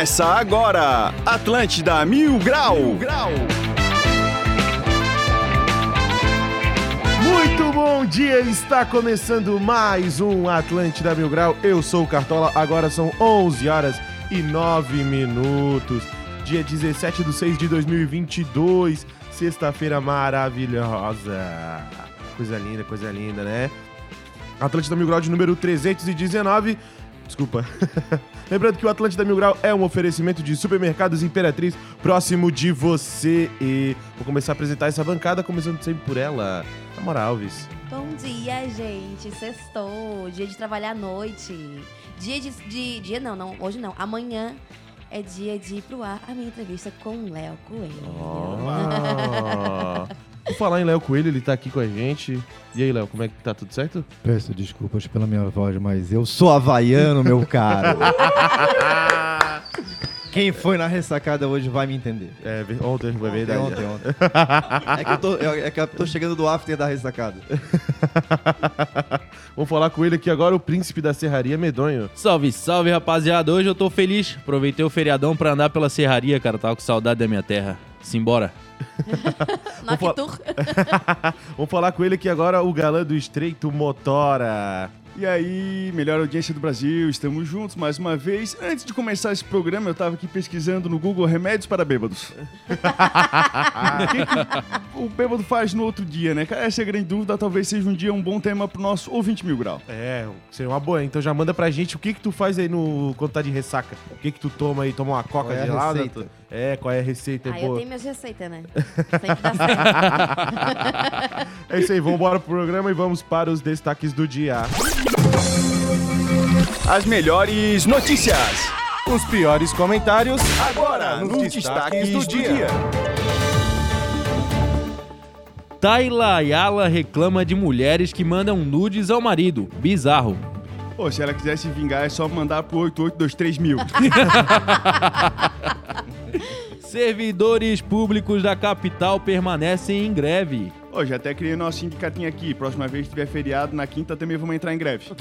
Começa agora, Atlântida Mil Grau. Mil Grau. Muito bom dia, está começando mais um Atlântida Mil Grau. Eu sou o Cartola, agora são 11 horas e 9 minutos. Dia 17 de 6 de 2022, sexta-feira maravilhosa. Coisa linda, coisa linda, né? Atlântida Mil Grau de número 319. Desculpa. Lembrando que o Atlântida Mil Grau é um oferecimento de supermercados Imperatriz próximo de você. E vou começar a apresentar essa bancada, começando sempre por ela, Amora Alves. Bom dia, gente. Sextou. Dia de trabalhar à noite. Dia de, de. Dia não, não. Hoje não. Amanhã é dia de ir pro ar a minha entrevista com o Léo Coelho. Oh. Vou falar em Léo Coelho, ele tá aqui com a gente. E aí, Léo, como é que tá? Tudo certo? Peço desculpas pela minha voz, mas eu sou havaiano, meu caro. Quem foi na ressacada hoje vai me entender. É, ontem, é verdade. Ontem, ontem. É que, eu tô, é que eu tô chegando do after da ressacada. Vamos falar com ele aqui agora, o príncipe da serraria medonho. Salve, salve, rapaziada. Hoje eu tô feliz. Aproveitei o feriadão pra andar pela serraria, cara. Tava com saudade da minha terra. Simbora. Noctur. Vamos falar com ele aqui agora, o galã do Estreito Motora. E aí, melhor audiência do Brasil, estamos juntos mais uma vez. Antes de começar esse programa, eu tava aqui pesquisando no Google remédios para bêbados. o que, que o bêbado faz no outro dia, né? Cara, essa é a grande dúvida, talvez seja um dia um bom tema pro nosso ouvinte mil grau. É, seria uma boa. Então já manda pra gente o que que tu faz aí no quando tá de ressaca. O que que tu toma aí? Toma uma coca Qual é a gelada? É, qual é a receita? Aí eu boa? tenho minhas receitas, né? Sempre dá certo. É isso aí, vamos embora pro programa e vamos para os destaques do dia. As melhores notícias. Os piores comentários Agora, nos destaques, do, dia. Tayla Ayala reclama de mulheres que mandam nudes ao marido. Bizarro. Pô, se ela quiser se vingar, é só mandar pro 8823 mil. Servidores públicos da capital permanecem em greve. Ô, já até criei nosso sindicatinho aqui. Próxima vez que tiver feriado, na quinta também vamos entrar em greve.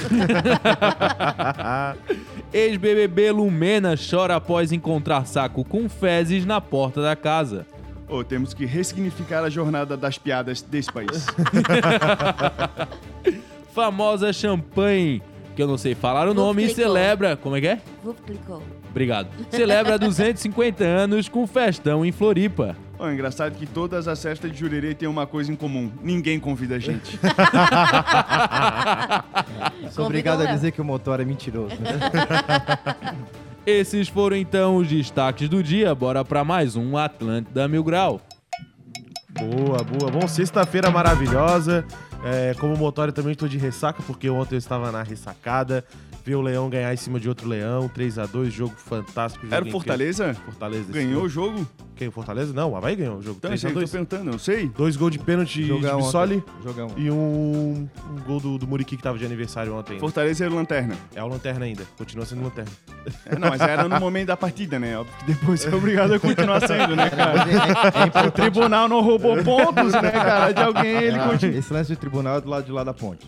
Ex-BBB Lumena chora após encontrar saco com fezes na porta da casa. Ô, temos que ressignificar a jornada das piadas desse país. Famosa champanhe, que eu não sei falar o nome, Clicou. celebra. Como é que é? Vup, clicou. Obrigado. Celebra 250 anos com festão em Floripa. Ô, engraçado que todas as festas de Jurerê têm uma coisa em comum. Ninguém convida a gente. Sou obrigado a dizer que o motor é mentiroso. Esses foram então os destaques do dia. Bora pra mais um Atlântida Mil Grau. Boa, boa. Bom, sexta-feira maravilhosa. É, como motor, eu também estou de ressaca, porque ontem eu estava na ressacada. Vi o Leão ganhar em cima de outro Leão, 3 a 2 jogo fantástico. Era o Fortaleza? incrível. Fortaleza. Ganhou o jogo. Quem? O Fortaleza? Não, o Havaí ganhou o jogo. Então, 3 isso a aí que eu 2 tô perguntando, eu sei. Dois gols de pênalti de Jogão Bissoli e um, um gol do, do Muriqui que tava de aniversário ontem. Fortaleza é lanterna. É o Lanterna ainda, continua sendo Lanterna. É, não, mas era no momento da partida, né? Óbvio que depois é obrigado a continuar sendo, né, cara? É- é- é O tribunal não roubou pontos, né, cara? De alguém ele Ah, continua. Esse lance de tribunal é do lado de lá da ponte.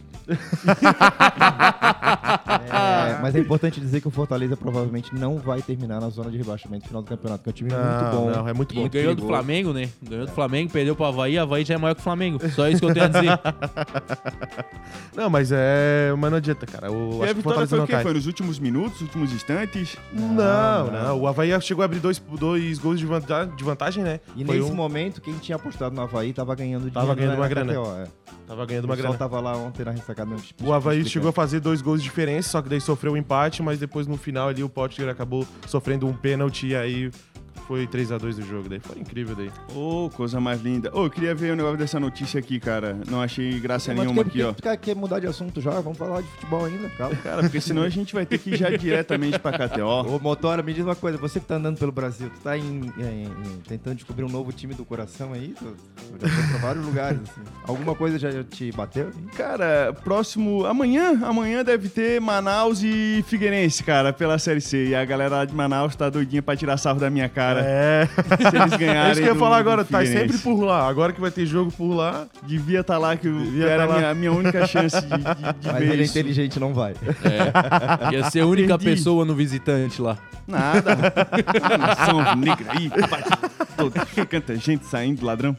É, mas é importante dizer que o Fortaleza provavelmente não vai terminar na zona de rebaixamento no final do campeonato, que é um time muito bom. Não, é muito bom. E ganhou do. Flamengo, né? Ganhou do Flamengo, perdeu pro Havaí. Havaí já é maior que o Flamengo. Só isso que eu tenho a dizer. Não, mas é. Mas não adianta, cara. Eu E acho a que o vitória foi o não quê? Foi nos últimos minutos, últimos instantes? Não, não, O Havaí chegou a abrir dois, dois gols de vanta- de vantagem, né? E Foi nesse um- momento, quem tinha apostado no Havaí tava ganhando dinheiro. Tava ganhando uma grana. KTO, é. Tava ganhando O uma pessoal grana. tava lá ontem na ressacada. O Havaí chegou a fazer dois gols de diferença, só que daí sofreu um empate, mas depois no final ali o Potker acabou sofrendo um pênalti e aí foi 3 a 2 o jogo. Daí foi incrível daí. Ô, coisa mais linda. Ô, eu queria ver o negócio dessa notícia aqui, cara. Não achei graça Mas nenhuma quer, aqui, ó. quer, quer mudar de assunto já? Vamos falar de futebol ainda, calma. Cara, porque senão a gente vai ter que ir já diretamente pra KTO. Ô, Motora, me diz uma coisa, você que tá andando pelo Brasil, tu tá em- em- em- tentando descobrir um novo time do coração aí? Tu, tu já foi pra vários lugares, assim. Alguma coisa já te bateu? Cara, próximo. Amanhã, amanhã deve ter Manaus e Figueirense, cara, pela Série C. E a galera lá de Manaus tá doidinha pra tirar sarro da minha cara. É. Se eles ganharem. É isso que eu ia falar agora, tá sempre por lá. Agora que vai ter jogo por lá. Devia estar lá, que Devia era tá a minha, minha única chance de, de, de Mas ver ele é isso. inteligente, não vai. É. Ia ser a única Entendi. pessoa no visitante lá. Nada. Nação negra aí, todo, canta gente saindo, ladrão.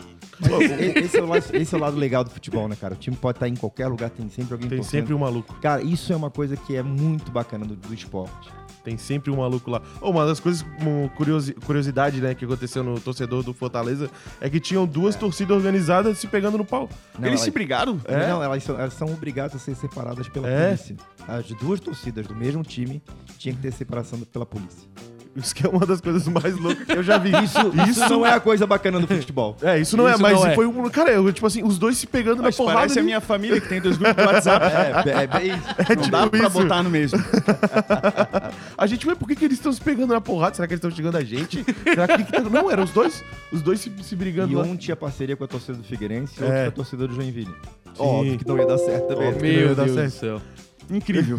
Esse é, o lado, esse é o lado legal do futebol, né, cara? O time pode estar em qualquer lugar, tem sempre alguém Tem torcendo. sempre um maluco. Cara, isso é uma coisa que é muito bacana do, do esporte. Tem sempre um maluco lá. Ô, uma das coisas, uma curiosi- curiosidade, né, que aconteceu no torcedor do Fortaleza é que tinham duas torcidas organizadas se pegando no pau. Não, Eles elas- se brigaram? É? Não, elas são, elas são obrigadas a ser separadas pela É? polícia. As duas torcidas do mesmo time tinham que ter separação pela polícia. Isso que é uma das coisas mais loucas que eu já vi. Isso, isso não é a coisa bacana do futebol. É, isso não é, Isso mas não é. foi um. Cara, eu, tipo assim, os dois se pegando Mas na porrada. parece a ali. minha família que tem dois grupos do WhatsApp. É, é, bem isso. Não dá tipo pra isso. botar no mesmo. A gente vê por que, que eles estão se pegando na porrada? Será que eles estão chegando a gente? Será que, que tá- Não, eram os dois. Os dois se, se brigando E lá. um tinha parceria com a torcida do Figueirense e É. outro com a torcida do Joinville. Óbvio que não ia dar certo também. Ia Meu dar Deus do céu. Incrível.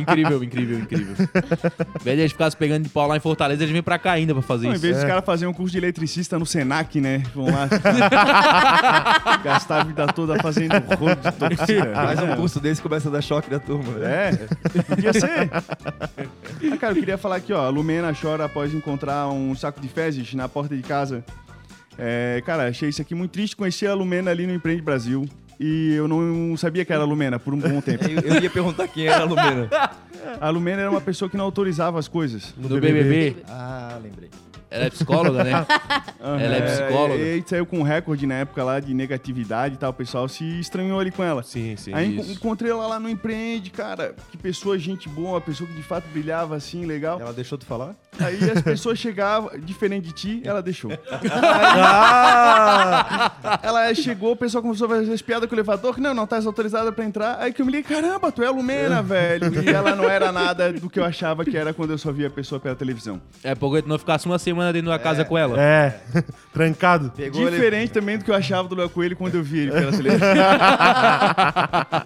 Incrível, incrível, incrível. Ao invés de eles ficassem pegando de pau lá em Fortaleza, eles vêm pra cá ainda pra fazer Não, em isso. vez É. dos caras fazerem um curso de eletricista no Senac, né? Vão lá gastar a vida toda fazendo rolo de torcida. Mas um curso desse começa a dar choque da turma. né? É, podia ser. Ah, cara, eu queria falar aqui, ó. A Lumena chora após encontrar um saco de fezes na porta de casa. É, cara, achei isso aqui muito triste. Conheci a Lumena ali no Empreende Brasil. E eu não sabia que era a Lumena por um bom tempo. Eu, eu ia perguntar quem era a Lumena. A Lumena era uma pessoa que não autorizava as coisas. No BBB, Ah, lembrei. Ela é psicóloga, né? Ela é psicóloga. E aí saiu com um recorde na época lá de negatividade e tal. O pessoal se estranhou ali com ela. Sim, sim. Aí isso. encontrei ela lá no Empreende, cara. Que pessoa, gente boa, uma pessoa que de fato brilhava assim, legal. Ela deixou de falar? Aí as pessoas chegavam, diferente de ti, ela deixou. Ah! Ela chegou, o pessoal começou a fazer as piadas com o elevador, que não, não tá autorizada pra entrar. Aí que eu me liguei, caramba, tu é a Lumena, velho. E ela não era nada do que eu achava que era quando eu só via a pessoa pela televisão. É porque tu não ficasse uma semana dentro da casa com ela. É, trancado. Pegou ele. Diferente também do que eu achava do Léo Coelho quando eu vi ele pela televisão.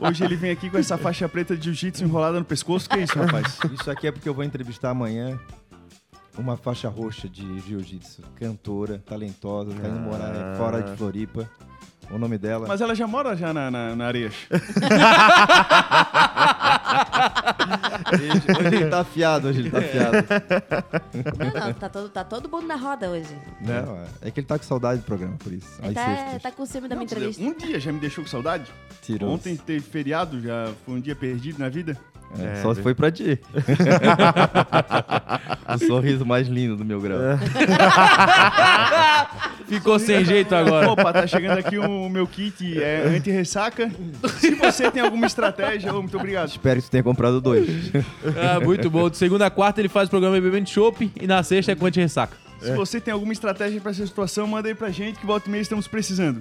Hoje ele vem aqui com essa faixa preta de jiu-jitsu enrolada no pescoço. Que é isso, rapaz? Isso aqui é porque eu vou entrevistar amanhã uma faixa roxa de jiu-jitsu. Cantora, talentosa, tá indo morar fora de Floripa. O nome dela. Mas ela já mora já na, na, na Areias. Hoje, ele tá afiado, hoje ele tá afiado. Não, não, tá todo, tá todo mundo na roda hoje. Não, é que ele tá com saudade do programa, por isso. Aí tá, tá com ciúme da minha Não, entrevista. Um dia já me deixou com saudade. Tirou. Ontem teve feriado, já foi um dia perdido na vida. É, É, só se foi pra ti. o sorriso mais lindo do meu grau. Ficou sem jeito agora. Opa, tá chegando aqui o meu kit é, anti-ressaca. Se você tem alguma estratégia, muito obrigado. Espero que você tenha comprado dois. Ah, muito bom. De segunda a quarta ele faz o programa Bebendo Chopp e na sexta é com anti-ressaca. Se você tem alguma estratégia pra essa situação, manda aí pra gente que volta e meia estamos precisando.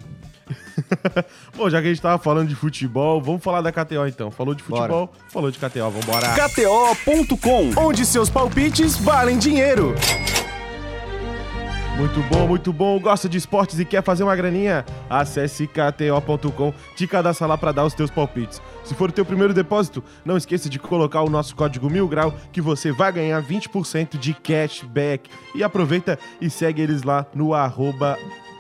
Bom, já que a gente tava falando de futebol, vamos falar da KTO então. Falou de futebol, falou de KTO, vambora. KTO.com, onde seus palpites valem dinheiro. Muito bom, muito bom. Gosta de esportes e quer fazer uma graninha? Acesse kto.com, te cadastra lá pra dar os teus palpites. Se for o teu primeiro depósito, não esqueça de colocar o nosso código mil grau que você vai ganhar 20% de cashback. E aproveita e segue eles lá no arroba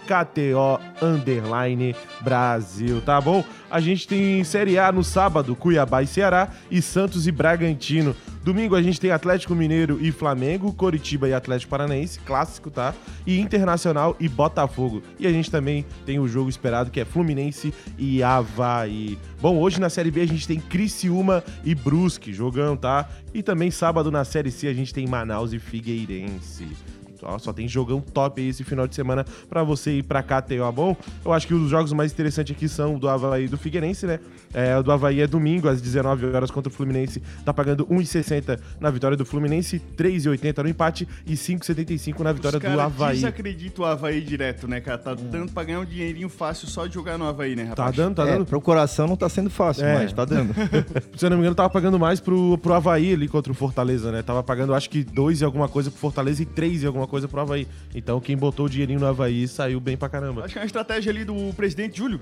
KTO Underline Brasil, tá bom? A gente tem Série A no sábado, Cuiabá e Ceará e Santos e Bragantino. Domingo a gente tem Atlético Mineiro e Flamengo, Coritiba e Atlético Paranaense, clássico, tá? E Internacional e Botafogo. E a gente também tem o jogo esperado que é Fluminense e Havaí. Bom, hoje na Série B a gente tem Criciúma e Brusque, jogão, tá? E também sábado na Série C a gente tem Manaus e Figueirense. Ó, Só tem jogão top aí esse final de semana pra você ir pra KTO, bom? Eu acho que os jogos mais interessantes aqui são o do Havaí e do Figueirense, né? É, o do Havaí é domingo, às 19 horas contra o Fluminense. Tá pagando 1,60 na vitória do Fluminense, 3,80 no empate e 5,75 na vitória Os do Havaí. desacreditam o Havaí direto, né, cara? Tá dando pra ganhar um dinheirinho fácil só de jogar no Havaí, né, Tá rapaz? dando, tá é, dando. pro coração não tá sendo fácil, É. mas tá dando. Se eu não me engano, tava pagando mais pro, pro Havaí ali contra o Fortaleza, né? Tava pagando acho que 2 e alguma coisa pro Fortaleza e 3 e alguma coisa pro Havaí. Então quem botou o dinheirinho no Havaí saiu bem pra caramba. Acho que é uma estratégia ali do presidente Júlio.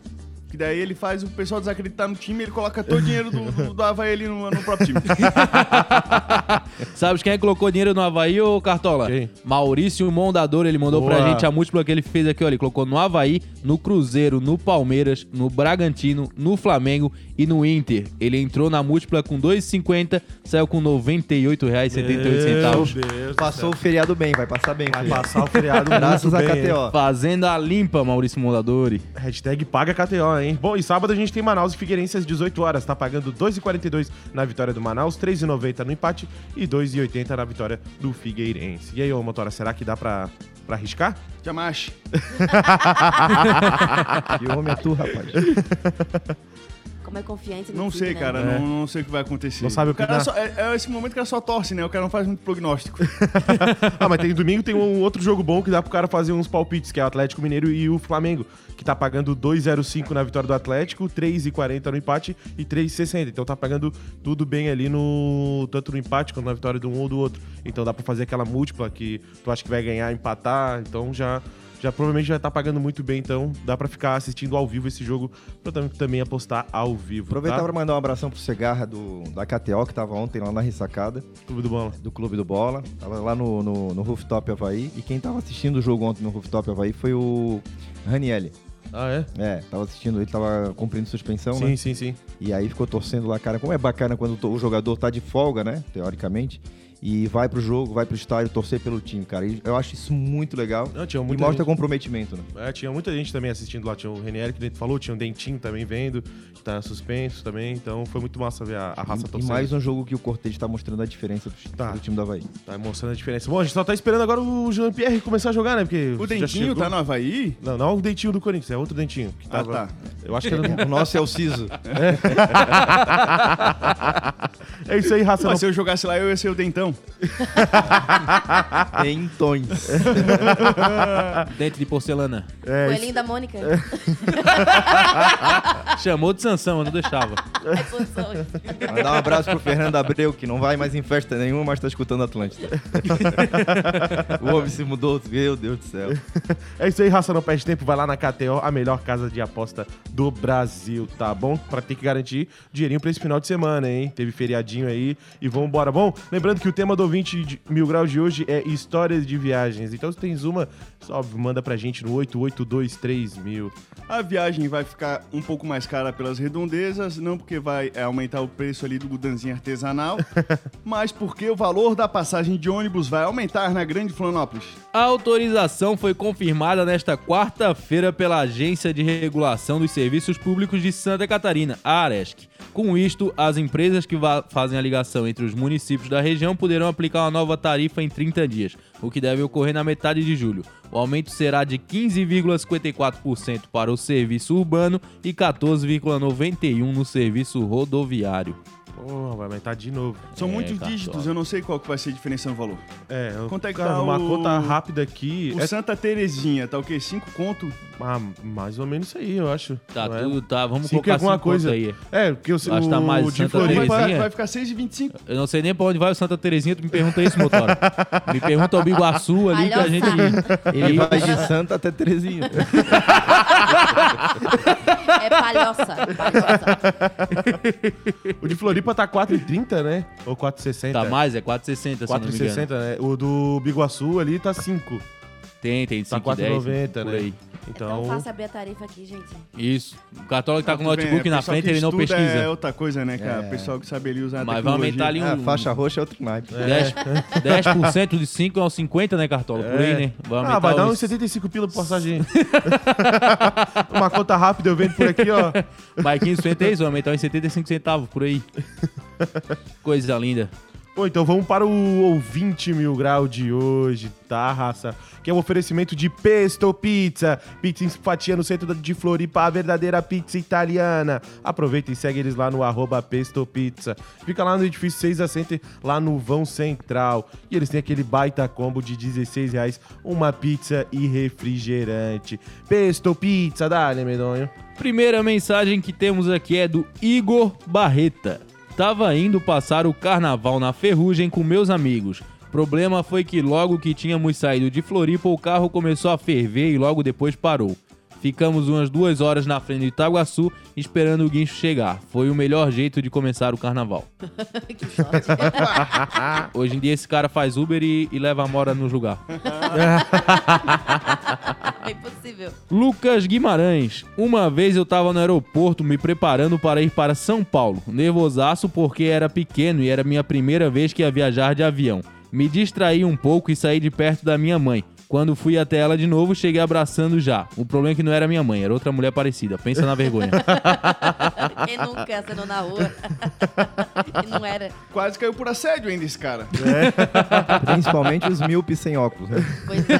Que daí ele faz o pessoal desacreditar no time e ele coloca todo o dinheiro do, do, do Havaí ali no, no próprio time. Sabe quem é colocou dinheiro no Havaí, ô Cartola? Quem? Maurício Mondador, ele mandou Boa. pra gente a múltipla que ele fez aqui, ó. Ele colocou no Havaí, no Cruzeiro, no Palmeiras, no Bragantino, no Flamengo e no Inter. Ele entrou na múltipla com 2,50, saiu com R$ 98,78. Meu Deus do Passou o feriado bem, vai passar bem. Vai filho. passar o feriado Graças a hein? KTO. Fazendo a limpa, Maurício Mondadori. Hashtag paga KTO, hein? Bom, e sábado a gente tem Manaus e Figueirense às 18 horas. Tá pagando 2,42 na vitória do Manaus, 3,90 no empate e 2,80 na vitória do Figueirense. E aí, ô Motora, será que dá pra, pra arriscar? Jamash. E o homem é tu, rapaz. Como é confiante no Não time, sei, né? cara, É. não, não sei o que vai acontecer. Não sabe o que cara só- é, é esse momento que o cara só torce, né? O cara não faz muito prognóstico. ah, mas tem domingo tem um outro jogo bom que dá pro cara fazer uns palpites, que é o Atlético Mineiro e o Flamengo, que tá pagando 2,05 na vitória do Atlético, 3,40 no empate e 3,60. Então tá pagando tudo bem ali no tanto no empate quanto na vitória de um ou do outro. Então dá pra fazer aquela múltipla que tu acha que vai ganhar, empatar, então já já provavelmente já tá pagando muito bem, então dá pra ficar assistindo ao vivo esse jogo, pra tam- também apostar ao vivo, Aproveitar tá? pra mandar um abração pro Cegarra do, da KTO, que tava ontem lá na ressacada, Clube do Bola. do Clube do Bola. Tava lá no, no, no Rooftop Havaí. E quem tava assistindo o jogo ontem no Rooftop Havaí foi o Ranielli. Ah, é? É, tava assistindo, ele tava cumprindo suspensão, sim, né? sim, sim. E aí ficou torcendo lá, cara. Como é bacana quando o jogador tá de folga, né? Teoricamente. E vai pro jogo, vai pro estádio torcer pelo time, cara. E eu acho isso muito legal. Não, tinha E muita mostra gente- comprometimento, né? É, tinha muita gente também assistindo lá. Tinha o Renier, que falou, tinha o Dentinho também vendo, que tá suspenso também. Então foi muito massa ver a, a raça E, e torcendo. mais um jogo que o Cortez tá mostrando a diferença do, Tá. do time do Havaí. Tá mostrando a diferença. Bom, a gente só tá esperando agora o Jean-Pierre começar a jogar, né? Porque O Dentinho tá no Havaí? Não, não é o Dentinho do Corinthians, é outro Dentinho. Que Ah, tava... tá. Eu acho que era... O nosso é o Ciso. é isso aí, raça. Mas Não... se eu jogasse lá, eu ia ser o Dentão. em tons. Dente de porcelana. É, Coelhinho da Mônica. Chamou de Sansão, eu não deixava. É. Mandar um abraço pro Fernando Abreu, que não vai mais em festa nenhuma, mas tá escutando Atlântida. o homem se mudou, meu Deus do céu. É isso aí, raça, não perde tempo. Vai lá na KTO, a melhor casa de aposta do Brasil, tá bom? Pra ter que garantir dinheirinho pra esse final de semana, hein? Teve feriadinho aí e vambora. Bom, lembrando que o tema do 20 de mil graus de hoje é histórias de viagens. Então, se tens uma, só manda pra gente no 8823 mil. A viagem vai ficar um pouco mais cara pelas redondezas, não porque vai é, aumentar o preço ali do gudanzinho artesanal, mas porque o valor da passagem de ônibus vai aumentar na Grande Florianópolis. A autorização foi confirmada nesta quarta-feira pela Agência de Regulação dos Serviços Públicos de Santa Catarina, a ARESC. Com isto, as empresas que fazem a ligação entre os municípios da região poderão aplicar uma nova tarifa em 30 dias, o que deve ocorrer na metade de julho. O aumento será de 15,54% para o serviço urbano e 14,91% no serviço rodoviário. Porra, vai aumentar de novo. São É, muitos Cartola. dígitos, eu não sei qual que vai ser a diferença no valor. É, eu, Quanto é que cara, tá uma o- conta rápida aqui. O É, Santa Terezinha, tá o quê? 5 conto? ah, mais ou menos isso aí, eu acho. Tá, Não é? tudo tá. Vamos Cinco colocar alguma cinco coisa. aí. É, porque eu, Acho que tá o mais de Santa Floripa... Vai, Terezinha. vai ficar 6,25. Eu não sei nem pra onde vai o Santa Terezinha, tu me pergunta isso, motora. me pergunta o Biguaçu ali que a gente. Ele vai de Santa até Terezinha. É palhoça. palhoça. O de Floripa tá 4,30, né? Ou 4,60? Tá mais, é 460, se eu não me engano. 4,60, né? O do Biguaçu ali tá 5. Tem, tem Tá 5,10. 4,90, por né? aí. Então Então, faça abrir a tarifa aqui, gente. Isso. O católico tá com o Tudo bem, notebook é, na frente, ele não pesquisa. É outra coisa, né, cara? É. O pessoal que sabe ali usar a Mas vai aumentar ali um. Ah, faixa roxa é outro naipe. 10%, 10% de 5 é uns 50, né, Cartola? Por aí, né? Vai aumentar ah, vai dar os- uns 75 pila por passagem. Uma conta rápida eu vendo por aqui, ó. Marquinhos 76, vai aumentar uns 75 centavos por aí. Coisa linda. Bom, então vamos para o ouvinte mil grau de hoje, tá, raça? Que é um oferecimento de Pesto Pizza. Pizza em fatia no centro de Floripa, a verdadeira pizza italiana. Aproveita e segue eles lá no arroba Pesto Pizza. Fica lá no edifício 6 da Center, lá no vão central. E eles têm aquele baita combo de 16 reais, uma pizza e refrigerante. Pesto Pizza, dá-lhe, medonho. Primeira mensagem que temos aqui é do Igor Barreta. Tava indo passar o carnaval na ferrugem com meus amigos. Problema foi que logo que tínhamos saído de Floripa, o carro começou a ferver e logo depois parou. Ficamos umas duas horas na frente de Itaguaçu esperando o guincho chegar. Foi o melhor jeito de começar o carnaval. que sorte. Hoje em dia esse cara faz Uber e, e leva a mora nos lugares. é impossível. Lucas Guimarães. Uma vez eu tava no aeroporto me preparando para ir para São Paulo. Nervosaço porque era pequeno e era minha primeira vez que ia viajar de avião. Me distraí um pouco e saí de perto da minha mãe. Quando fui até ela de novo, cheguei abraçando já. O problema é que não era minha mãe, era outra mulher parecida. Pensa na vergonha. Quem nunca acenou na rua? e não era. Quase caiu por assédio ainda esse cara. Principalmente os míopes sem óculos, né? Pois é.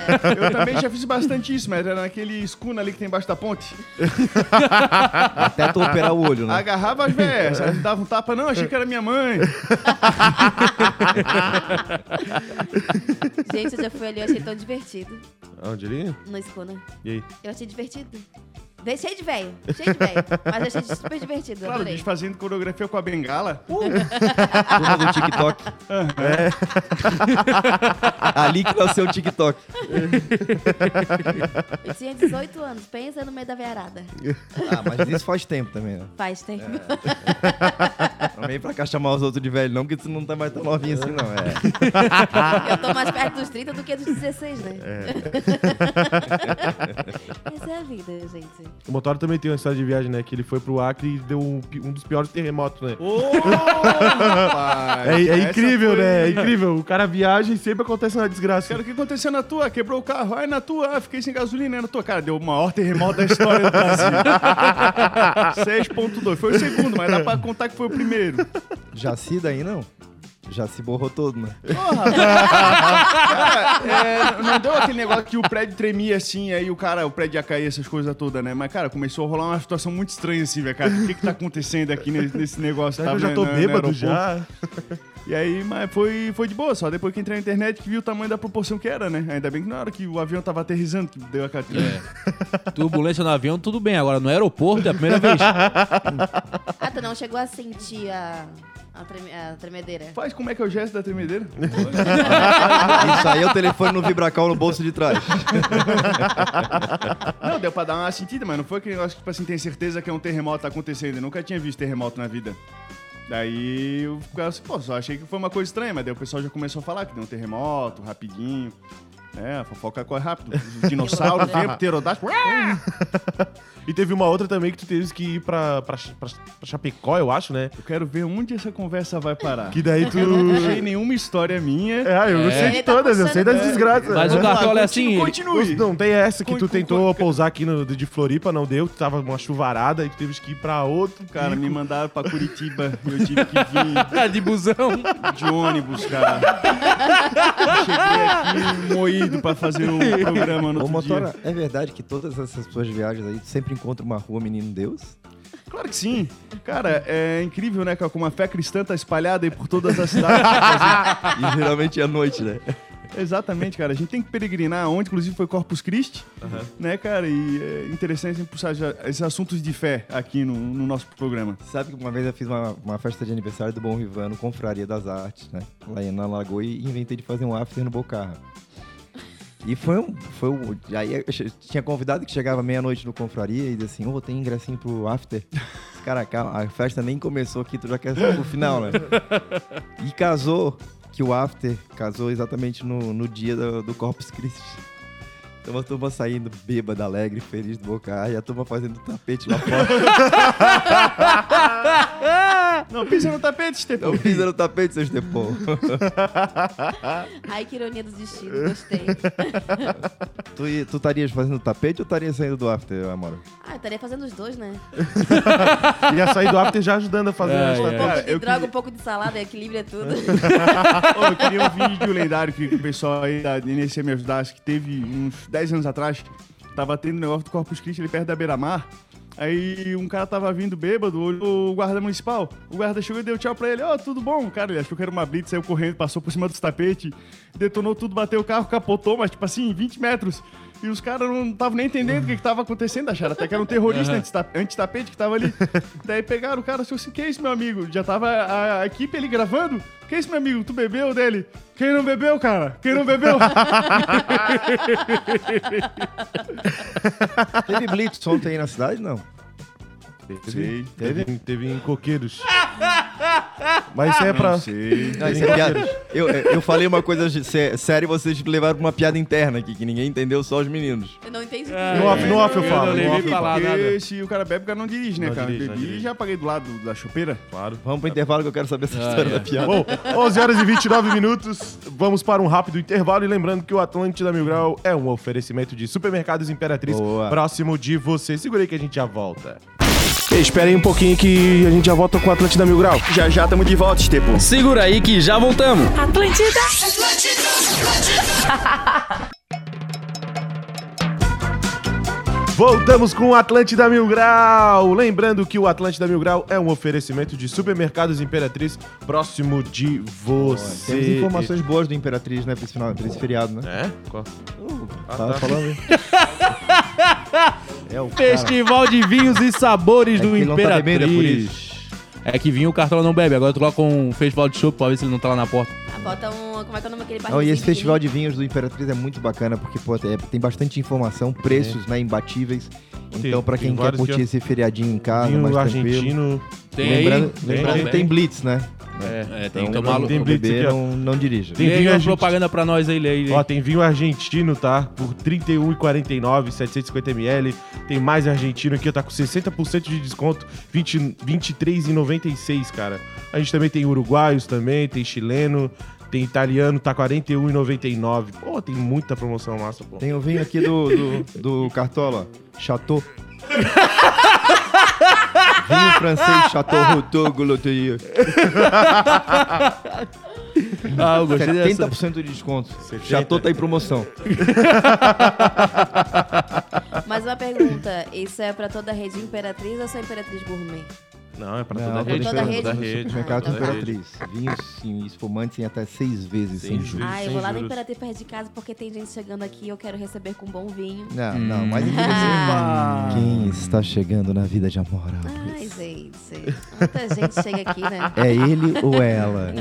Eu também já fiz bastante isso, mas era naquele escuna ali que tem embaixo da ponte. Até tu operar o olho, né? Agarrava as velhas, dava um tapa, não, achei que era minha mãe. Gente, eu já fui ali, eu achei tão divertido. Onde ele? No Escuna. E aí? Eu achei divertido. Cheio de velho, cheio de velho. Mas eu achei super divertido, Claro, adorei. bicho fazendo coreografia com a bengala. Turma do TikTok. É. Ali que nasceu o TikTok. Eu tinha 18 anos, pensa no meio da veiarada. Ah, mas isso faz tempo também, né? Faz tempo. Não vem pra cá chamar os outros de velho, não, porque tu não tá mais tão novinho assim, não. É. Eu tô mais perto dos 30 do que dos 16, né? Essa é a vida, gente. O Motora também tem uma história de viagem, né? Que ele foi pro Acre e deu um, um dos piores terremotos, né? Ô, rapaz, É, é incrível, foi- né? É incrível. O cara viaja e sempre acontece uma desgraça. Cara, o que aconteceu na tua? Quebrou o carro. Ai, na tua, fiquei sem gasolina. Aí na tua, cara, deu o maior terremoto da história do Brasil. 6.2. Foi o segundo, mas dá pra contar que foi o primeiro. Jaci daí não. Já se borrou todo, né? Cara, é, não deu aquele negócio que o prédio tremia assim, aí o cara, o prédio ia cair, essas coisas todas, né? Mas, cara, começou a rolar uma situação muito estranha assim, velho, cara. O que que tá acontecendo aqui nesse, nesse negócio? Que eu Tá já tô no bêbado já? E aí, mas foi, foi de boa, só depois que entrei na internet que vi o tamanho da proporção que era, né? Ainda bem que na hora que o avião tava aterrissando, que deu aquela... Turbulência no avião, tudo bem. Agora no aeroporto é a primeira vez. Ah, tu não chegou a sentir a, a, treme- a tremedeira? Faz como é que é o gesto da tremedeira? Isso aí é o telefone no Vibracal no bolso de trás. Não, deu pra dar uma sentida, mas não foi aquele negócio que, tipo assim, tem certeza que é um terremoto acontecendo. Eu nunca tinha visto terremoto na vida. Daí eu ficava assim, pô, só achei que foi uma coisa estranha, mas daí o pessoal já começou a falar que deu um terremoto, rapidinho. É, a fofoca corre rápido. Os dinossauros, tempo, pterodáctilo. E teve uma outra também que tu teve que ir pra, pra, pra, pra Chapecó, eu acho, né? Eu quero ver onde essa conversa vai parar. Que daí tu... Eu não achei nenhuma história minha. É, eu não sei de tá todas, eu sei das desgraças. Mas o Cartola é assim. Continue. Não tem essa que tu tentou pousar aqui no, de Floripa, não deu, tu tava uma chuvarada e tu teve que ir pra outro Cara, me mandaram pra Curitiba e eu tive que vir de busão. de ônibus, cara. Cheguei aqui moído pra fazer o programa no Ô, outro dia. Motora, é verdade que todas essas suas viagens aí, tu sempre encontra uma rua Menino Deus? Claro que sim. Cara, é incrível, né, cara, como a fé cristã tá espalhada aí por todas as cidades Brasil. E geralmente é à noite, né? Exatamente, cara. A gente tem que peregrinar, onde inclusive foi Corpus Christi, né, cara? E é interessante já esses assuntos de fé aqui no, no nosso programa. Sabe que uma vez eu fiz uma, uma festa de aniversário do Bom Rivano, Confraria das Artes, né? Lá na Lagoa e inventei de fazer um after no Bocarra. E foi um. Foi um aí tinha convidado que chegava meia-noite no Confraria e dizia assim: Ô, tem ingressinho pro after? Cara, a festa nem começou aqui, tu já quer o final, né? E casou, que o after casou exatamente no, no dia do, do Corpus Christi. Então a turma saindo bêbada, alegre, feliz do Bocarra e a turma fazendo tapete lá fora. Não, pisa no tapete, Stepão. Eu fiz no tapete, seus tempos. Ai, que ironia do destino, gostei. Tu ia- tu estarias fazendo tapete ou estarias saindo do after, Amora? Ah, eu estaria fazendo os dois, né? Ia sair do after já ajudando a fazer É, a é. Cara, eu droga, queria- um pouco de salada, equilíbrio é tudo. Ô, eu queria um vídeo lendário que o pessoal aí da NSC me ajudasse, que teve uns 10 anos atrás, tava tendo um negócio do Corpus Christi ali perto da beira-mar. Aí um cara tava vindo bêbado, olhou o guarda municipal. O guarda chegou e deu tchau pra ele. Ó, tudo bom? Cara, ele achou que era uma blitz, saiu correndo, passou por cima dos tapetes, detonou tudo, bateu o carro, capotou, mas tipo assim, 20 metros. E os caras não estavam nem entendendo o que, que tava acontecendo, acharam até que era um terrorista anti-ta- anti-tapete que tava ali. Daí pegaram o cara, assim, assim, que é isso, meu amigo? Já tava a, a equipe ali gravando. Que é isso, meu amigo? Tu bebeu dele? Quem não bebeu, cara? Quem não bebeu? Teve Blitz ontem aí na cidade, não? Sei. Teve, teve em coqueiros. Mas isso é pra. Não sei. Não, isso é piada. Eu, eu falei uma coisa sé- séria e vocês levaram pra uma piada interna aqui, que ninguém entendeu, só os meninos. Eu não entendi. Ah, No off, no off eu eu falo, não no levei off. pra lá nada. Porque se o cara bebe, o cara não dirige, né, Não cara? dirige, não Bebi e já paguei do lado da chopeira. Claro. Vamos pro intervalo que eu quero saber essa Ah, história é. da piada. Bom, 11 horas e 29 minutos. Vamos para um rápido intervalo. E lembrando que o Atlântida Mil Grau é um oferecimento de supermercados Imperatriz Boa. próximo de você. Segura aí que a gente já volta. Espera aí um pouquinho que a gente já volta com o Atlântida Mil Grau. Já já tamo de volta, Estepo. Segura aí que já voltamos. Atlântida. Voltamos com o Atlântida Mil Grau. Lembrando que o Atlântida Mil Grau é um oferecimento de supermercados Imperatriz próximo de você. Temos informações boas do Imperatriz, né, pra esse, final, pra esse feriado, né? É? Qual? Ah, Tava tá. falando aí. é o cara. Festival de vinhos e sabores É do que ele não tá bebendo, é Imperatriz. É que vinho o Cartola não bebe, agora tu coloca um festival de chopp pra ver se ele não tá lá na porta. Ah, bota um. Como é que é o nome daquele Não, e esse festival de vinhos do Imperatriz é muito bacana, porque pô, é- tem bastante informação, preços né, imbatíveis. Tem- Então, pra tem quem quer curtir que- esse feriadinho em casa, Vinho mais tranquilo. argentino. Tem lembrando, aí? lembrando Tem, que tem Blitz, né? É, tem que Então, tomar não tem Blitz beber, aqui, não, não dirija. Tem vinho uma argentino. propaganda pra nós aí, aí. Ó, tem vinho argentino, tá? Por R$ 31,49, 750ml. Tem mais argentino aqui, tá com 60% de desconto, 20 23,96, cara. A gente também tem uruguaios também, tem chileno, tem italiano, tá 41,99. Pô, tem muita promoção massa, pô. Tem o vinho aqui do, do, do Cartola, Chateau. vinho francês, Chateau Roteau Gouloterie. Ah, eu gostei dessa. 70% de desconto. Chateau tá em promoção. Mais uma pergunta: isso é pra toda a rede Imperatriz ou só Imperatriz Gourmet? Não, é pra Não, toda a vou rede. toda a pra rede? toda a No rede. supermercado Ah, então. Imperatriz. Vinhos sim, espumantes em até seis vezes sem Sem juros. Ah, eu vou lá na juros. Imperatriz perto de casa porque tem gente chegando aqui e eu quero receber com bom vinho. Não, não, mas Ah. quem está chegando na vida de amor? Ai, gente. Muita gente chega aqui, né? É ele ou é ela?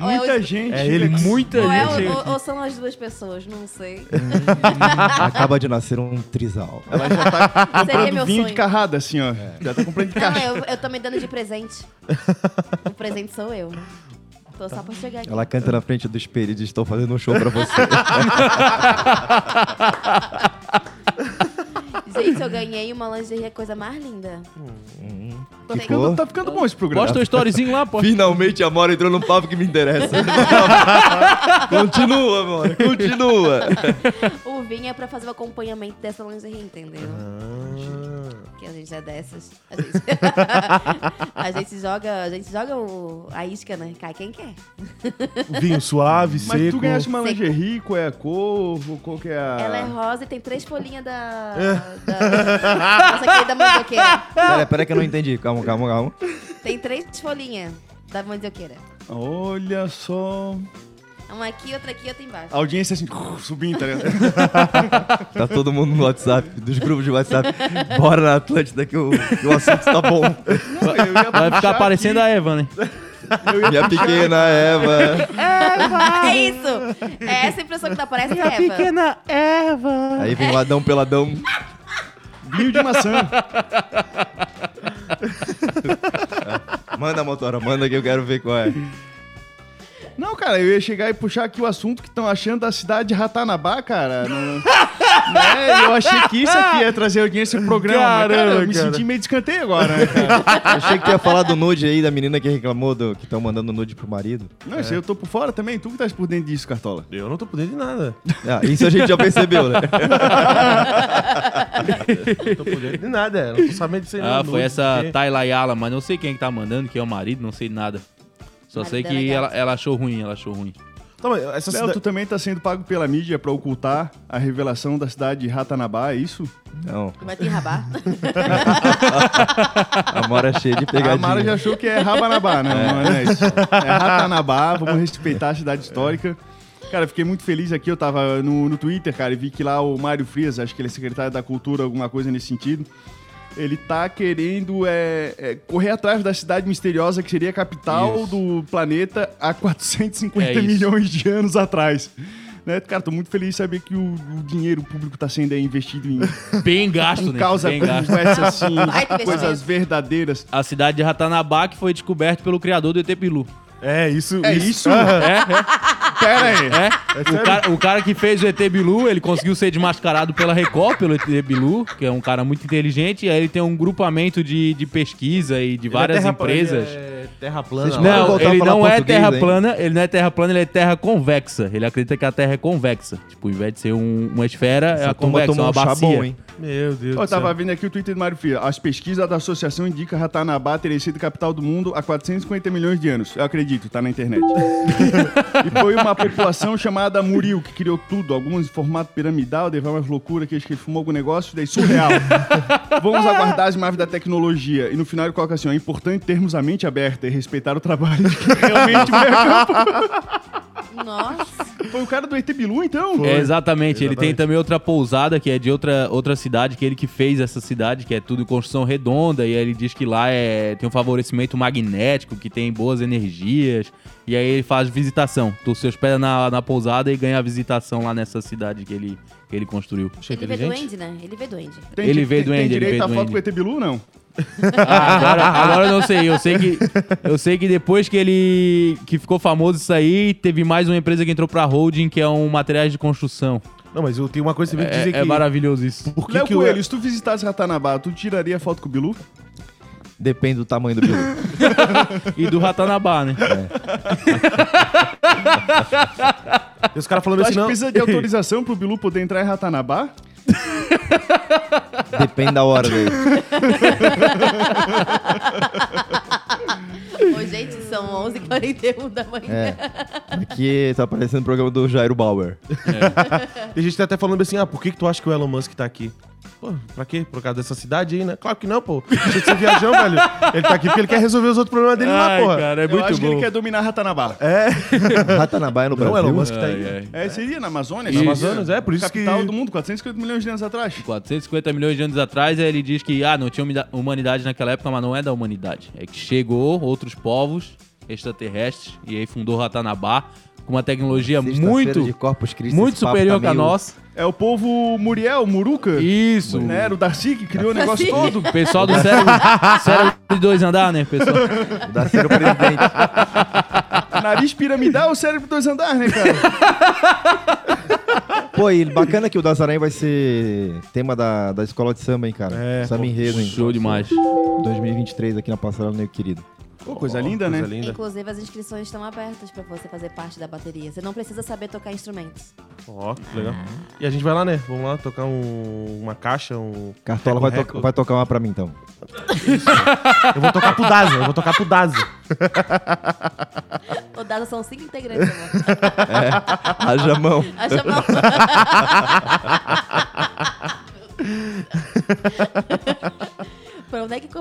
Ou é Muita o- gente. É ele, muita Ou, é gente. o- ou- ou são as duas pessoas, não sei. Acaba de nascer um trisal. Ela já tá Seria comprando meu vinho sonho. de carrada, assim, ó. Já tá comprando de Não, caixa. eu, eu tô me dando de presente. O presente sou eu. Tô só pra chegar aqui. Ela canta na frente do espelho e diz: Estou fazendo um show pra você. Gente, eu ganhei uma lingerie, a coisa mais linda. Tá Tem- ficando, tá ficando bom esse programa. Posta o storyzinho lá, pô. Finalmente a Mora entrou num papo que me interessa. continua, Mora, continua. O vinho é pra fazer o acompanhamento dessa lingerie, entendeu? Ah. Que a gente é dessas. A gente, a gente joga, a gente joga o, a isca, né? Cai quem quer. Vinho suave, Mas seco. tu ganhaste uma Seco. lingerie, qual é a cor? Qual que é a... Ela é rosa e tem três folhinhas da. Da nossa querida mandioqueira. Pera, pera que eu não entendi. Calma, calma, calma. Tem três folhinhas da mandioqueira. Olha só. Uma aqui, outra aqui e outra embaixo. A audiência assim, subindo, tá ligado? Tá todo mundo no WhatsApp, dos grupos de WhatsApp. Bora na Atlântida que o, que o assunto tá bom. Não, eu ia Vai puxar ficar parecendo aqui, a Eva, né? Minha pequena Eva. É isso! É essa impressão que tá parecendo Eva. Eva. Aí vem o Adão Peladão. Vinho de maçã. Manda, motora, manda que eu quero ver qual é. Não, cara, eu ia chegar e puxar aqui o assunto que estão achando da cidade de Ratanabá, cara. Não- né? Eu achei que isso aqui ia trazer audiência pro programa. mas, cara, Caramba, eu me cara. senti meio de escanteio agora, né, cara? Achei que tu ia falar do nude aí, da menina que reclamou do, que estão mandando nude pro marido. Não, isso aí eu tô por fora também. Tu que tá por dentro disso, Cartola. Eu não tô por dentro de nada. Ah, isso a gente já percebeu, né? Não tô por dentro de nada. Não tô sabendo disso aí. Ah, foi essa porque- Tayla Yala, mas não sei quem é que tá mandando, quem é o marido, não sei nada. Só sei é que gato. ela, ela achou ruim, ela achou ruim. Tá, mas essa Léo, cidade... tu também tá sendo pago pela mídia pra ocultar a revelação da cidade de Ratanabá, é isso? Não, Vai te enrabar. a Mora é cheia de A Mara já pegadinha. achou que é Rabanabá, né? Não é isso. É Ratanabá, vamos respeitar a cidade histórica. Cara, fiquei muito feliz aqui. Eu tava no, no Twitter, cara, e vi que lá o Mário Frias, acho que ele é secretário da Cultura, alguma coisa nesse sentido. Ele tá querendo é, é, correr atrás da cidade misteriosa que seria a capital Isso. do planeta há 450 É isso. milhões de anos atrás. Né? Cara, tô muito feliz de saber que o, o dinheiro público tá sendo aí investido em, Bem gasto, em né? causa Bem gasto. conversa assim, coisas verdadeiras. A cidade de Ratanabá que foi descoberta pelo criador do ET Bilu. É, isso. É isso? Aham. É, Pera aí. é. O cara, o cara que fez o ET Bilu, ele conseguiu ser desmascarado pela Record, pelo ET Bilu, que é um cara muito inteligente, e aí ele tem um grupamento de, de pesquisa e de várias é empresas. ele é terra plana. Vocês Não, a ele não é terra hein? plana, ele não é terra plana, ele é terra convexa. Ele acredita que a Terra é convexa. Tipo, ao invés de ser um- uma esfera, é Essa a turma convexa, tomou uma um bacia. bom, hein? Meu Deus Eu do céu. tava vendo aqui o Twitter do Mário Filho. As pesquisas da associação indicam que Ratanabá teria sido capital do mundo há 450 milhões de anos. Eu acredito, tá na internet. e foi uma população chamada Muril que criou tudo. Alguns em formato piramidal, teve umas loucuras que acho que ele fumou algum negócio, daí surreal. Vamos aguardar as imagens da tecnologia. E no final ele coloca assim: ó, é importante termos a mente aberta e respeitar o trabalho de quem realmente vai a campo. Nossa. Foi o cara do ET Bilu, então? É, exatamente. Ele tem Exatamente. também outra pousada, que é de outra, outra cidade, que ele que fez essa cidade, que é tudo construção redonda, e aí ele diz que lá é, tem um favorecimento magnético, que tem boas energias, e aí ele faz visitação. Tu se hospeda na, na pousada e ganha a visitação lá nessa cidade que ele, que ele construiu. Achei Ele vê inteligente. duende, né? Ele vê duende. Tem, Ele vê tem, duende, tem ele direito vê a foto duende. com o ET Bilu, não? Ah, agora, agora eu não sei. Eu sei que eu sei que depois que ele que ficou famoso isso aí, teve mais uma empresa que entrou pra holding, que é um materiais de construção. Não, mas eu tenho uma coisa que você veio dizer É, é que... maravilhoso isso. Por que Léo que o... Coelho, se tu visitasse Ratanabá, tu tiraria foto com o Bilu? Depende do tamanho do bilu. E do Ratanabá, né? E os caras falando assim, que não... precisa de autorização pro Bilu poder entrar em Ratanabá? Depende da hora dele. Ô, gente, são 11h41 da manhã. É. Aqui tá parecendo o programa do Jairo Bauer. Tem gente que tá até falando assim, ah, por que, que tu acha que o Elon Musk tá aqui? Pô, pra quê? Por causa dessa cidade aí, né? Claro que não, pô. Deixa de ser viajão, velho. Ele tá aqui porque ele quer resolver os outros problemas dele lá, Ai, porra. cara, é Eu muito acho que bom. ele quer dominar Ratanabá. Ratanabá é no Não, Brasil. Elon Musk tá aí. Ai, ai. É, seria na Amazônia? Isso. seria Amazonas, é, por isso Capital que- do mundo, 450 milhões de anos atrás. 450 milhões de anos atrás, aí ele diz que ah, não tinha humida- humanidade naquela época, mas não é da humanidade. É que chegou outros povos extraterrestres e aí fundou Ratanabá com uma tecnologia Sexta-feira muito, de Corpus Christi, muito esse papo superior tá que a meio- nossa. É o povo Muriel, Muruca. Isso. Né? Era o Darcy que criou o negócio Darcy. todo. O pessoal do cérebro, cérebro de dois andar, né, pessoal? Da ser o presidente. Nariz piramidal, cérebro dois andar, né, cara? Pô, e bacana que o Dazarém vai ser tema da, da escola de samba, hein, cara? É, samba pô, enredo, hein? Show demais. 2023 aqui na Passarela Negro Querido. Pô, coisa Ó, linda, né? Coisa linda. Inclusive, as inscrições estão abertas pra você fazer parte da bateria. Você não precisa saber tocar instrumentos. Ó, que legal. E a gente vai lá, né? Vamos lá tocar um- uma caixa, um... Cartola vai, to vai tocar uma pra mim, então. Eu vou tocar pro Daza, eu vou tocar pro Daza. O Dado são cinco integrantes, amor. Haja mão. Acha mal.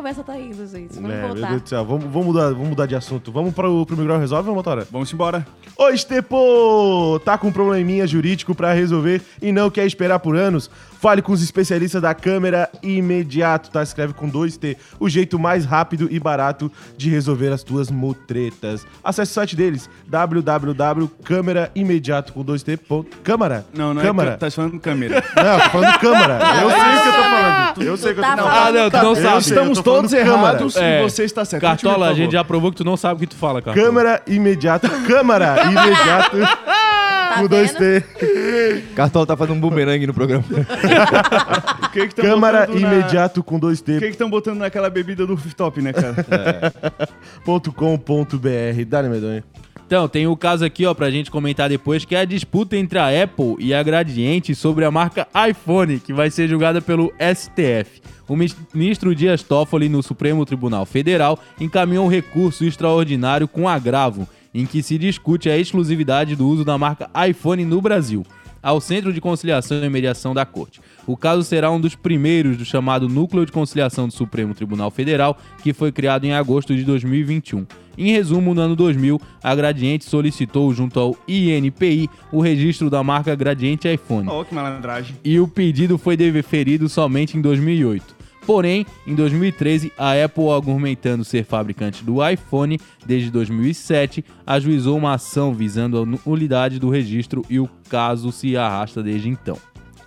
conversa tá indo, gente? Vamos É, meu voltar. Deus do céu. Vamos, vamos, mudar, vamos mudar de assunto. Vamos para o primeiro grau resolve, motora? Vamos embora. Ô, Estepo! Tá com um probleminha jurídico pra resolver e não quer esperar por anos? Fale com os especialistas da câmera imediato, tá? Escreve com dois T. O jeito mais rápido e barato de resolver as tuas mutretas. Acesse o site deles, www.câmeraimediato com dois T. ponto- Câmara? Não, não é. câmara. ca- Tá falando câmera. Não, tô falando câmara. Eu sei o que eu tô falando. Eu sei o que eu tô Tá falando. Ah, não, tu não sabe. Estamos todos errados É. e você está certo. Cartola, a gente já provou que tu não sabe o que tu fala, Cartola. Câmara imediato. Câmara imediato Tá com dois vendo? T. Cartola tá fazendo um bumerangue no programa. O que que Câmara botando na- imediato com dois O que T. que estão botando naquela bebida do rooftop, né, cara? ponto com ponto br. Dá-lhe, medonho. Então, tem o caso aqui, ó, pra gente comentar depois, que é a disputa entre a Apple e a Gradiente sobre a marca iPhone, que vai ser julgada pelo STF. O ministro Dias Toffoli, no Supremo Tribunal Federal, encaminhou um recurso extraordinário com agravo, em que se discute a exclusividade do uso da marca iPhone no Brasil. ao Centro de Conciliação e Mediação da Corte. O caso será um dos primeiros do chamado Núcleo de Conciliação do Supremo Tribunal Federal, que foi criado em agosto de 2021. Em resumo, no ano 2000, a Gradiente solicitou junto ao INPI o registro da marca Gradiente iPhone Ó, que malandragem. e o pedido foi deferido somente em 2008. Porém, em 2013, a Apple, argumentando ser fabricante do iPhone desde 2007, ajuizou uma ação visando a nulidade do registro e o caso se arrasta desde então.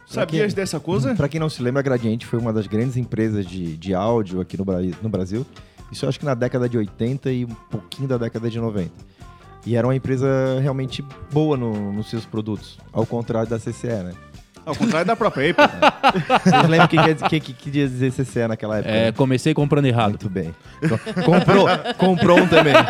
Sabias dessa coisa? Pra quem não se lembra, a Gradiente foi uma das grandes empresas de, de áudio aqui no, no Brasil. Isso eu acho que na década de 80 e um pouquinho da década de 90. E era uma empresa realmente boa no- nos seus produtos, ao contrário da CCE, né? Ao contrário da própria Apple. Vocês lembram o que, dizer- que, que queria dizer CCE naquela época? É, né? comecei comprando errado. Muito bem. Co- Comprou, comprou um também.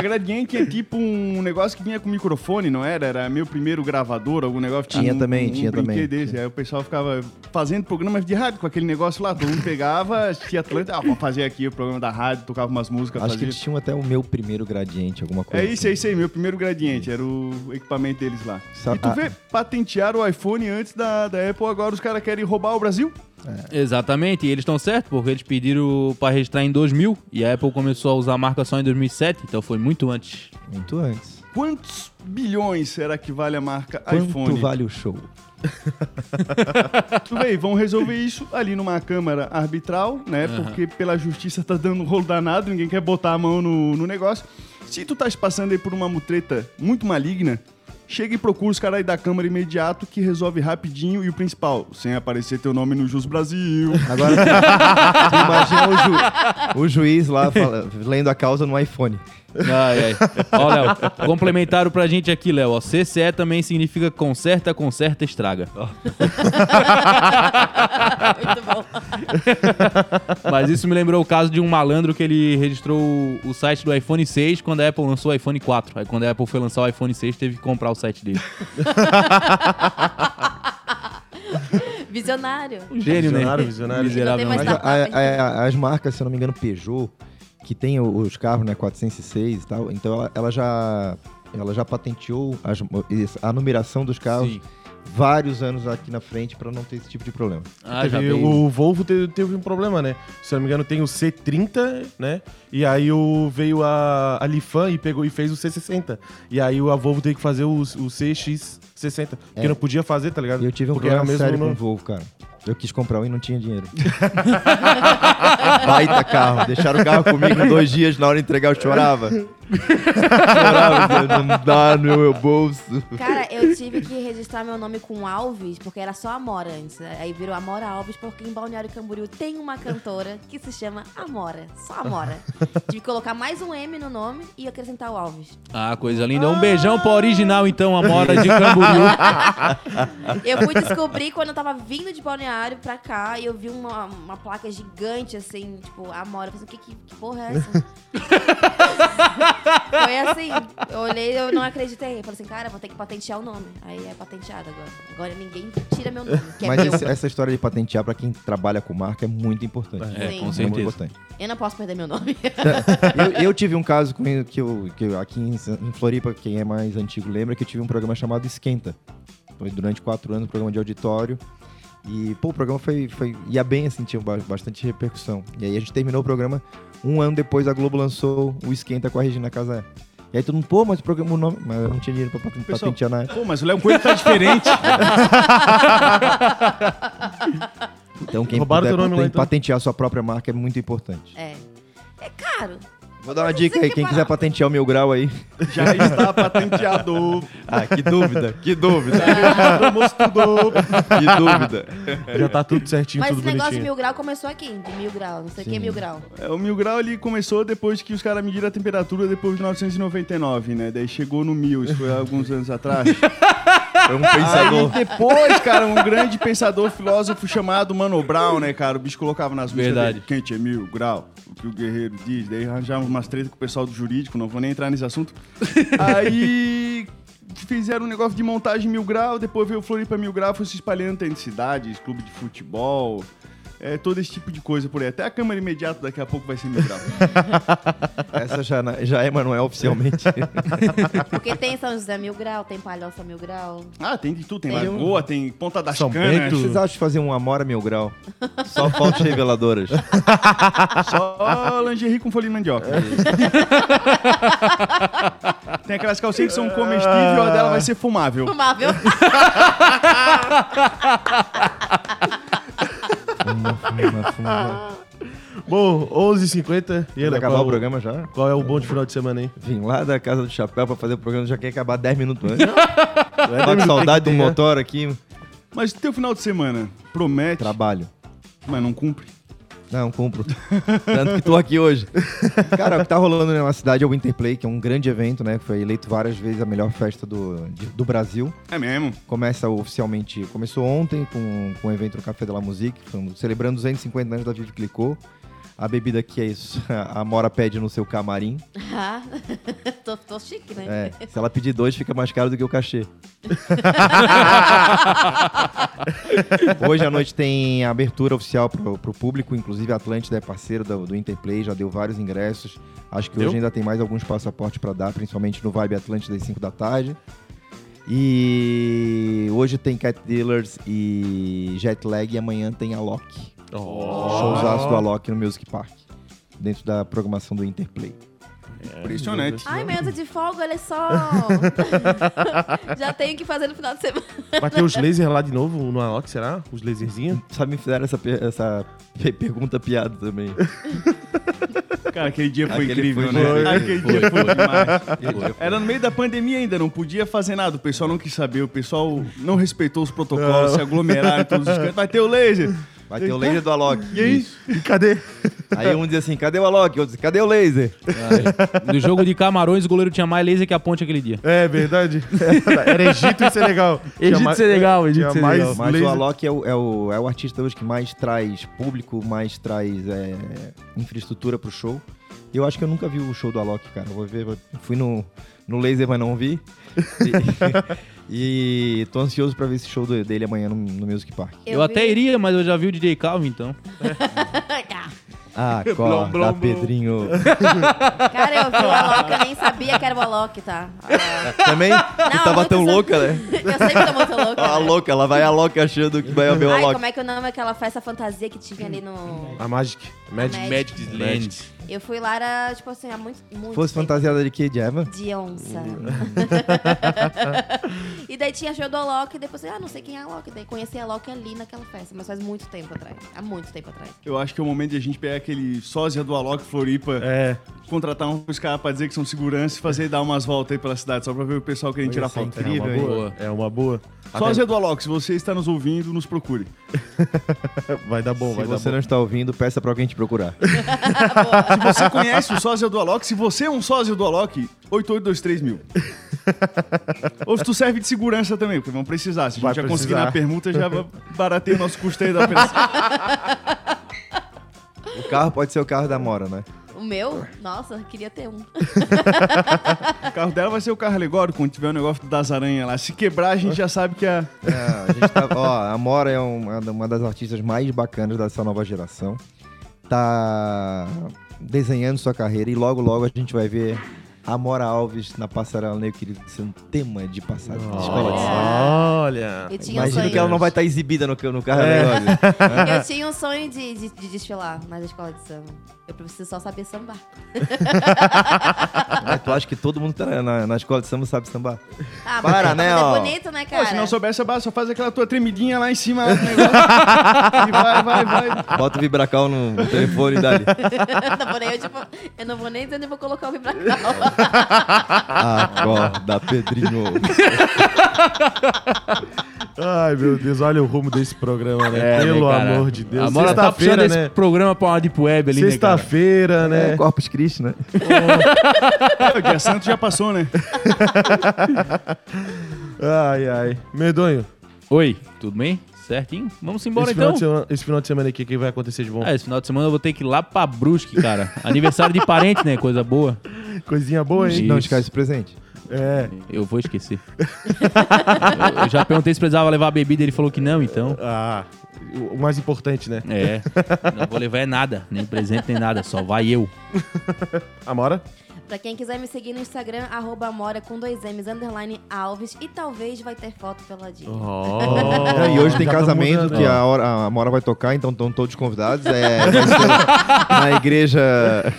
A Gradiente é tipo um negócio que vinha com microfone, não era? Era meu primeiro gravador, algum negócio. Tinha um, também, um tinha brinquedo também. Desse. Aí o pessoal ficava fazendo programas de rádio com aquele negócio lá. Todo mundo pegava, assistia Atlanta, ah, vamos fazer aqui o programa da rádio, tocava umas músicas, Acho que fazia... eles tinham até o meu primeiro gradiente, alguma coisa. É isso, é isso aí, meu primeiro gradiente, era o equipamento deles lá. Sa- E tu vê, patentearam o iPhone antes da, da Apple, agora os caras querem roubar o Brasil? Exatamente, e eles estão certos, porque eles pediram para registrar em 2000 e a Apple começou a usar a marca só em 2007, então foi muito antes. Muito antes. Quantos bilhões será que vale a marca Quanto iPhone? vale o show? Tu vê, vão resolver isso ali numa câmara arbitral, né? Porque pela justiça tá dando um rolo danado, ninguém quer botar a mão no, no negócio. Se tu tá passando aí por uma mutreta muito maligna, chega e procura os caras aí da câmara imediato que resolve rapidinho e o principal, sem aparecer teu nome no Jus Brasil. Agora, imagina o, ju- o juiz lá fala- lendo a causa no iPhone. Ai, ai. Ó, Léo, complementaram pra gente aqui, Léo. ó, CCE também significa conserta, conserta, estraga. Muito bom. Mas isso me lembrou o caso de um malandro que ele registrou o- o site do iPhone 6 quando a Apple lançou o iPhone 4. Aí quando a Apple foi lançar o iPhone 6, teve que comprar o site dele. Visionário. Um gênio, Visionário, né? visionário. Miserável. Não tem Mas a- a- a- as marcas, se eu não me engano, Peugeot, que tem o- os carros, né, 406 e tal, então ela, ela já ela já patenteou as- a numeração dos carros Sim. vários anos aqui na frente para não ter esse tipo de problema. Ah, já Teve- veio. o Volvo teve, teve um problema, né? Se eu não me engano, tem o C30, né? E aí o, veio a, a Lifan e pegou e fez o C60. E aí a Volvo teve que fazer o, o CX60. Porque É. não podia fazer, tá ligado? E eu tive um porque era problema mesmo sério com o no- Volvo, cara. Eu quis comprar um e não tinha dinheiro. Baita carro. Deixaram o carro comigo dois dias, na hora de entregar eu chorava. Não dá no meu bolso. Cara, eu tive que registrar meu nome com Alves, porque era só Amora antes. né? Aí virou Amora Alves, porque em Balneário Camboriú tem uma cantora que se chama Amora. Só Amora. tive que colocar mais um M no nome e acrescentar o Alves. Ah, coisa linda. Um beijão pro original, então, Amora de Camboriú. Eu fui descobrir quando eu tava vindo de Balneário pra cá e eu vi uma, uma placa gigante, assim, tipo, Amora. Eu falei, que, que, que porra é essa? Foi assim, eu olhei eu não acreditei. Eu falei assim, cara, vou ter que patentear o nome. Aí é patenteado agora. Agora ninguém tira meu nome, que é Mas meu. esse- essa história de patentear pra quem trabalha com marca é muito importante. É, Sim. com muito certeza. importante. Eu não posso perder meu nome. Eu, eu tive um caso com que eu, que eu- aqui em, em Floripa, quem é mais antigo lembra, que eu tive um programa chamado Esquenta. Foi durante quatro anos, um programa de auditório. E, pô, o programa foi, foi ia bem, assim, tinha ba- bastante repercussão. E aí a gente terminou o programa, um ano depois a Globo lançou o Esquenta com a Regina Casé. E aí todo mundo, pô, mas o programa, o nome... Mas eu não tinha dinheiro pra paten- Pessoal, patentear na época. Pô, mas o Léo Coelho tá diferente. Então quem Roubaram puder teu nome lá, paten- então. patentear a sua própria marca é muito importante. É. É caro. Vou dar uma dica aí, quem quiser patentear o Mil Grau aí. Já está patenteado. Ah, que dúvida, que dúvida, que dúvida. Já tá tudo certinho, Mas tudo esse negócio de mil grau começou aqui, de mil grau. Não sei o que é mil grau. É, o mil grau ele começou depois que os caras mediram a temperatura depois de 1999, né? Daí chegou no mil, isso foi há alguns anos atrás. Foi um pensador. Aí depois, cara, um grande pensador, filósofo chamado Mano Brown, né, cara? O bicho colocava nas músicas Verdade. dele, quente é mil grau, o que o guerreiro diz. Daí arranjava umas tretas com o pessoal do jurídico, não vou nem entrar nesse assunto. Aí fizeram um negócio de montagem mil grau, depois veio o Floripa mil grau, foi se espalhando entre cidades, clube de futebol. É, todo esse tipo de coisa por aí. Até a câmera imediata daqui a pouco vai ser mil grau. Essa já, já é, mas não é oficialmente. Porque tem São José Mil Grau, tem Palhoça Mil Grau. ah, tem de tudo. Tem Tem. Lagoa, tem Ponta das São Canas. Bento. Vocês acham de fazer um Amora Mil Grau? Só fotos reveladoras. Só lingerie com folha de mandioca. tem aquelas calcinhas que são comestíveis e a dela vai ser fumável. Fumável. Fuma, fuma, fuma. Bom, 11h50. E aí, Vai acabar qual, o programa já? Qual é o bom de final de semana aí? Vim lá da casa do chapéu pra fazer o programa, já quer acabar 10 minutos antes. Tá com saudade do motor aqui. Mas teu final de semana promete, Trabalho. mas não cumpre. Não, cumpro. Tanto que tô aqui hoje. Cara, o que tá rolando na cidade é o Winterplay, que é um grande evento, né? Que foi eleito várias vezes a melhor festa do, de- do Brasil. É mesmo? Começa oficialmente, começou ontem com, com o evento no Café de la Musique, foi- celebrando 250 anos da Vive Clicou. A bebida aqui é isso, a Mora pede no seu camarim. Ah, tô, tô chique, né? É, se ela pedir dois, fica mais caro do que o cachê. Hoje à noite tem a abertura oficial pro, pro público, inclusive a Atlântida é parceira do, do Interplay, já deu vários ingressos. Acho que Deu? hoje ainda tem mais alguns passaportes para dar, principalmente no Vibe Atlântida às 5 da tarde. E hoje tem Cat Dealers e Jetlag e amanhã tem a Loki. Showzaço do Alok no Music Park, dentro da programação do Interplay. Impressionante. Ai, dia de folga, olha só. Já tenho o que fazer no final de semana. Vai ter os lasers lá de novo no Alok, será? Os laserzinhos? Sabe, me fizeram essa, essa pe- pergunta piada também. Cara, aquele dia foi Aquele incrível, foi né? demais. Aquele Foi, dia foi foi. demais. Era no meio da pandemia ainda, não podia fazer nada. O pessoal não quis saber, o pessoal não respeitou os protocolos, se aglomeraram em todos os cantos. Vai ter o laser. Vai ter o laser do Alok. E aí? E cadê? Aí um diz assim, cadê o Alok? Outro diz, cadê o laser? No jogo de Camarões, o goleiro tinha mais laser que a ponte aquele dia. É verdade. Era Egito e Senegal. Egito e mais- Senegal, Egito e mais. Mas laser. o Alok é o, é, o, é o artista hoje que mais traz público, mais traz é, infraestrutura pro show. E eu acho que eu nunca vi o show do Alok, cara. Vou ver, vou- fui no, no laser, mas não vi. E, e tô ansioso pra ver esse show dele amanhã no, no Music Park. Eu, até vi- iria, mas eu já vi o DJ Calvin, então. Ah, corta, blom, blom. Pedrinho. Cara, eu vi o Alok, eu nem sabia que era o Alok, tá? Ah, Também? tu Não, tava muito tão louca, né? eu sempre tô muito louca. A né? louca, ela vai a louca achando que vai ver o Ai, Alok. como é que o nome daquela festa fantasia que tinha ali no... A Magic. Magic. Magic. Magic's Land. Eu fui lá, era, tipo assim, há muito, muito Fosse tempo. fantasiada de quê, de Eva? De onça. e daí tinha show do Alok, e depois, ah, não sei quem é Alok. Daí conheci a Alok ali naquela festa, mas faz muito tempo atrás. Há muito tempo atrás. Eu acho que é o momento de a gente pegar aquele sósia do Alok Floripa, É. contratar uns caras pra dizer que são segurança e fazer dar umas voltas aí pela cidade, só pra ver o pessoal querendo tirar Isso é foto. É uma Incrível, boa. É uma boa. Sósia do Alok, se você está nos ouvindo, nos procure. Vai dar bom, Se vai dar você bom. não está ouvindo, peça pra alguém te procurar. Você conhece o sósia do Alok, se você é um sósia do Alok, 8823 mil. Ou se tu serve de segurança também, porque vão precisar. Se a gente Vai já conseguir precisar. na permuta, já barateia o nosso custo aí da operação. O carro pode ser o carro da Mora, né? O meu? Nossa, queria ter um. O carro dela vai ser o carro alegórico, quando tiver o negócio das aranhas lá. Se quebrar, a gente já sabe que a... É, a, gente tá- ó, a Mora é uma, uma das artistas mais bacanas dessa nova geração. Tá desenhando sua carreira e logo, logo a gente vai ver a Mora Alves na Passarela Negro, querido, sendo tema de passada de escola de samba. Olha. Um Imagino sonho. que ela não vai estar exibida no, no carro É. Eu tinha um sonho de, de, de desfilar na escola de samba. Eu preciso só saber sambar. Mas tu acha que todo mundo que tá na, na escola de samba sabe sambar? Ah, Para, né, é ó. bonito, né, Pô, cara? se não soubesse, só faz aquela tua tremidinha lá em cima do negócio. e vai, vai, vai. Bota o vibracal no, no telefone e dali. não vou nem, eu, tipo, eu não vou nem dizer onde eu vou colocar o vibracal. Acorda, Pedrinho. Ai, meu Deus, olha o rumo desse programa, né? Pelo né, cara? amor de Deus. A Mora tá puxando Sexta-feira, esse né? programa pra uma Deep Web ali, né? Sexta-feira, né? É, Corpus Christi, né? É, o dia santo já passou, né? Ai, ai. Medonho, Oi, tudo bem? Certinho? Vamos embora esse, então? semana, esse final de semana aqui, o que vai acontecer de bom? É, esse final de semana eu vou ter que ir lá pra Brusque, cara. Aniversário de parente, né? Coisa boa. Coisinha boa, hein? Sim. Não Isso. esquece esse presente. É. Eu vou esquecer. eu, eu já perguntei se precisava levar a bebida, ele falou que não, então. Ah, o mais importante, né? É, não vou levar é nada, nem presente, nem nada, só vai eu. Amora? Pra quem quiser me seguir no Instagram, arroba Amora com dois M's, underline Alves. E talvez vai ter foto pela dia. Não, e hoje tem Já tá casamento mudando, que a, hora, a Mora vai tocar, então estão todos convidados. É, na igreja.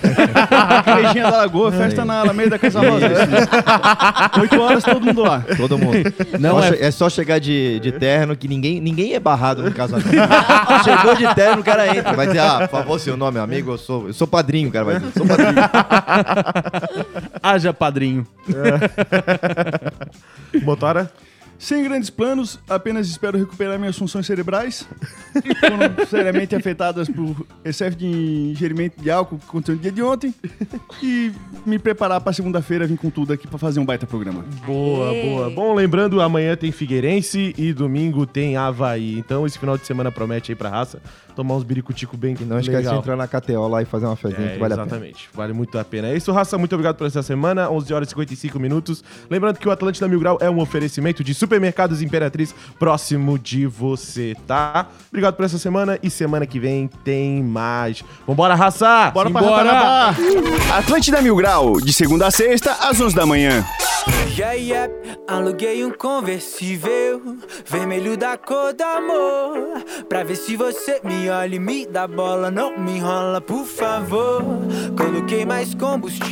Igrejinha da Lagoa, festa na Alameda da Casa Rosa. Oito horas, todo mundo lá. Todo mundo. Não Só é- é... só chegar de, de terno, que ninguém, ninguém é barrado no casamento. Chegou de terno, o cara entra. Vai dizer, ah, por favor, seu nome, amigo, eu sou, eu sou padrinho, o cara vai dizer. Sou padrinho. Haja padrinho. Motora? Sem grandes planos, apenas espero recuperar minhas funções cerebrais. Foram seriamente afetadas por excesso de ingerimento de álcool que aconteceu no dia de ontem. E me preparar pra segunda-feira vir com tudo aqui pra fazer um baita programa. Boa, Aê. boa. Bom, lembrando, amanhã tem Figueirense e domingo tem Havaí. Então esse final de semana promete aí pra raça tomar uns biricutico bem E não esquece legal. de entrar na KTO lá e fazer uma fezinha É, que vale a pena. exatamente. Vale muito a pena. É isso, Raça. Muito obrigado por essa semana. 11 horas e 55 minutos. Lembrando que o Atlântida Mil Grau é um oferecimento de supermercados Imperatriz próximo de você, tá? Obrigado por essa semana e semana que vem tem mais. Vambora, Raça! Bora pra Simbora! Raparabá! Atlântida Mil Grau, de segunda a sexta, às 11 da manhã. Yeah, yeah, aluguei um conversível vermelho da cor do amor. Pra ver se você me olha me dá bola. Não me enrola, por favor. Coloquei mais combustível.